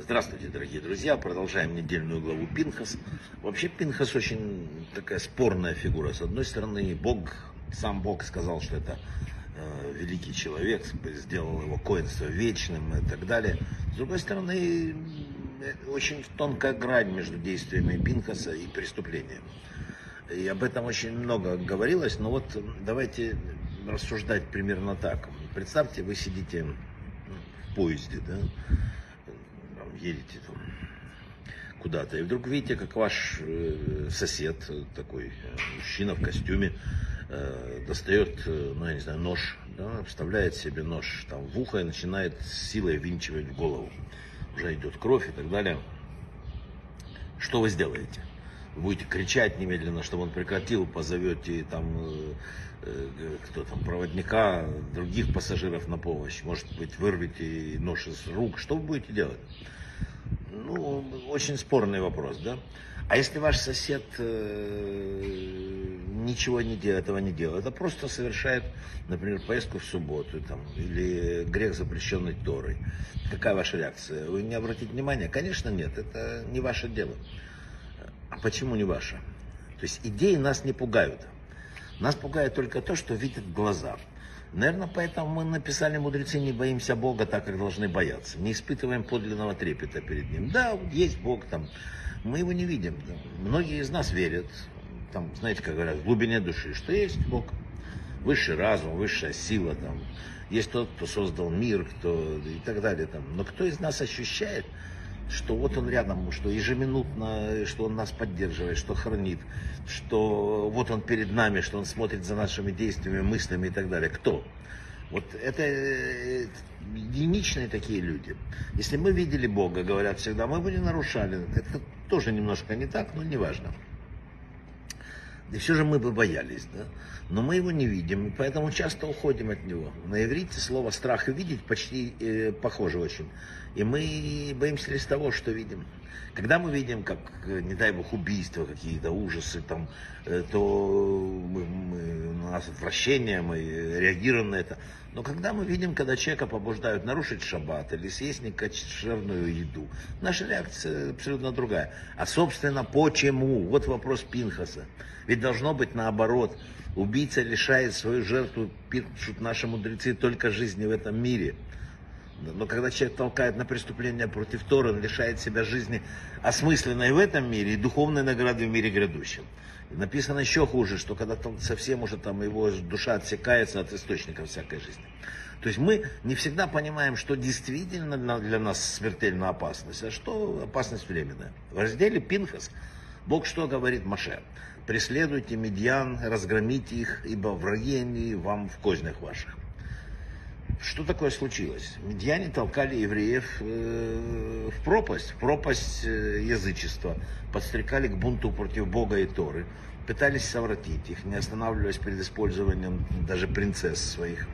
Здравствуйте, дорогие друзья. Продолжаем недельную главу Пинхас. Вообще Пинхас очень такая спорная фигура. С одной стороны, Бог, сам Бог сказал, что это э, великий человек, сделал его коинство вечным и так далее. С другой стороны, э, очень тонкая грань между действиями Пинхаса и преступлением. И об этом очень много говорилось, но вот давайте рассуждать примерно так. Представьте, вы сидите в поезде, да, едете там куда-то, и вдруг видите, как ваш э, сосед, такой э, мужчина в костюме, э, достает, ну я не знаю, нож, да, вставляет себе нож там в ухо и начинает с силой винчивать в голову. Уже идет кровь и так далее. Что вы сделаете? Будете кричать немедленно, чтобы он прекратил, позовете там кто там, проводника, других пассажиров на помощь. Может быть, вырвете нож из рук. Что вы будете делать? ну, очень спорный вопрос, да? А если ваш сосед э, ничего не делает, этого не делает, это просто совершает, например, поездку в субботу там, или грех, запрещенный Торой, какая ваша реакция? Вы не обратите внимания? Конечно, нет, это не ваше дело. А почему не ваше? То есть идеи нас не пугают. Нас пугает только то, что видят глаза. Наверное, поэтому мы написали «Мудрецы не боимся Бога так, как должны бояться». Не испытываем подлинного трепета перед Ним. Да, есть Бог там, мы его не видим. Многие из нас верят, там, знаете, как говорят, в глубине души, что есть Бог. Высший разум, высшая сила, там, есть тот, кто создал мир, кто и так далее. Там. Но кто из нас ощущает, что вот он рядом, что ежеминутно, что он нас поддерживает, что хранит, что вот он перед нами, что он смотрит за нашими действиями, мыслями и так далее. Кто? Вот это э, единичные такие люди. Если мы видели Бога, говорят всегда, мы бы не нарушали. Это тоже немножко не так, но не важно. И все же мы бы боялись, да? Но мы его не видим, и поэтому часто уходим от него. На иврите слово «страх» «видеть» почти э, похоже очень. И мы боимся лишь того, что видим. Когда мы видим, как, э, не дай бог, убийства, какие-то ужасы, там, э, то мы, у нас отвращение, мы реагируем на это. Но когда мы видим, когда человека побуждают нарушить шаббат или съесть некошерную еду, наша реакция абсолютно другая. А собственно, почему? Вот вопрос Пинхаса. Ведь должно быть наоборот. Убийца лишает свою жертву, пишут наши мудрецы, только жизни в этом мире. Но когда человек толкает на преступление против Тора, он лишает себя жизни осмысленной в этом мире и духовной награды в мире грядущем. Написано еще хуже, что когда там совсем уже там его душа отсекается от источника всякой жизни. То есть мы не всегда понимаем, что действительно для нас смертельная опасность, а что опасность временная. В разделе Пинхас Бог что говорит Маше? Преследуйте медьян, разгромите их, ибо враги они вам в кознях ваших. Что такое случилось? Медьяне толкали евреев э, в пропасть, в пропасть э, язычества, подстрекали к бунту против Бога и Торы, пытались совратить их, не останавливаясь перед использованием даже принцесс своих.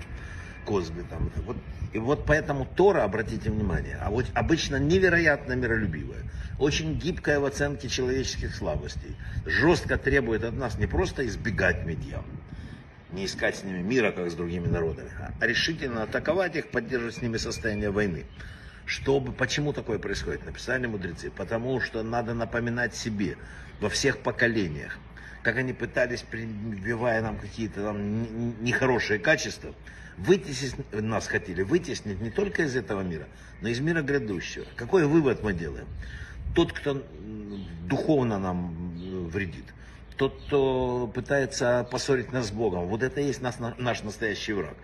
Козби там. Вот, и вот поэтому Тора, обратите внимание, а вот обычно невероятно миролюбивая, очень гибкая в оценке человеческих слабостей, жестко требует от нас не просто избегать медьян, не искать с ними мира, как с другими народами, а решительно атаковать их, поддерживать с ними состояние войны. Чтобы, почему такое происходит? Написали мудрецы. Потому что надо напоминать себе во всех поколениях, как они пытались, прививая нам какие-то там нехорошие качества, вытеснить, нас хотели вытеснить не только из этого мира, но из мира грядущего. Какой вывод мы делаем? Тот, кто духовно нам вредит, тот, кто пытается поссорить нас с Богом, вот это и есть нас, наш настоящий враг.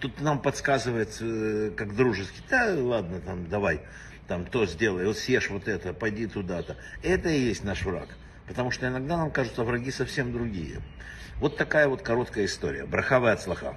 Тут нам подсказывает, э, как дружески, да ладно, там, давай, там, то сделай, вот съешь вот это, пойди туда-то. Это и есть наш враг. Потому что иногда нам кажутся враги совсем другие. Вот такая вот короткая история. Брахавая от слаха.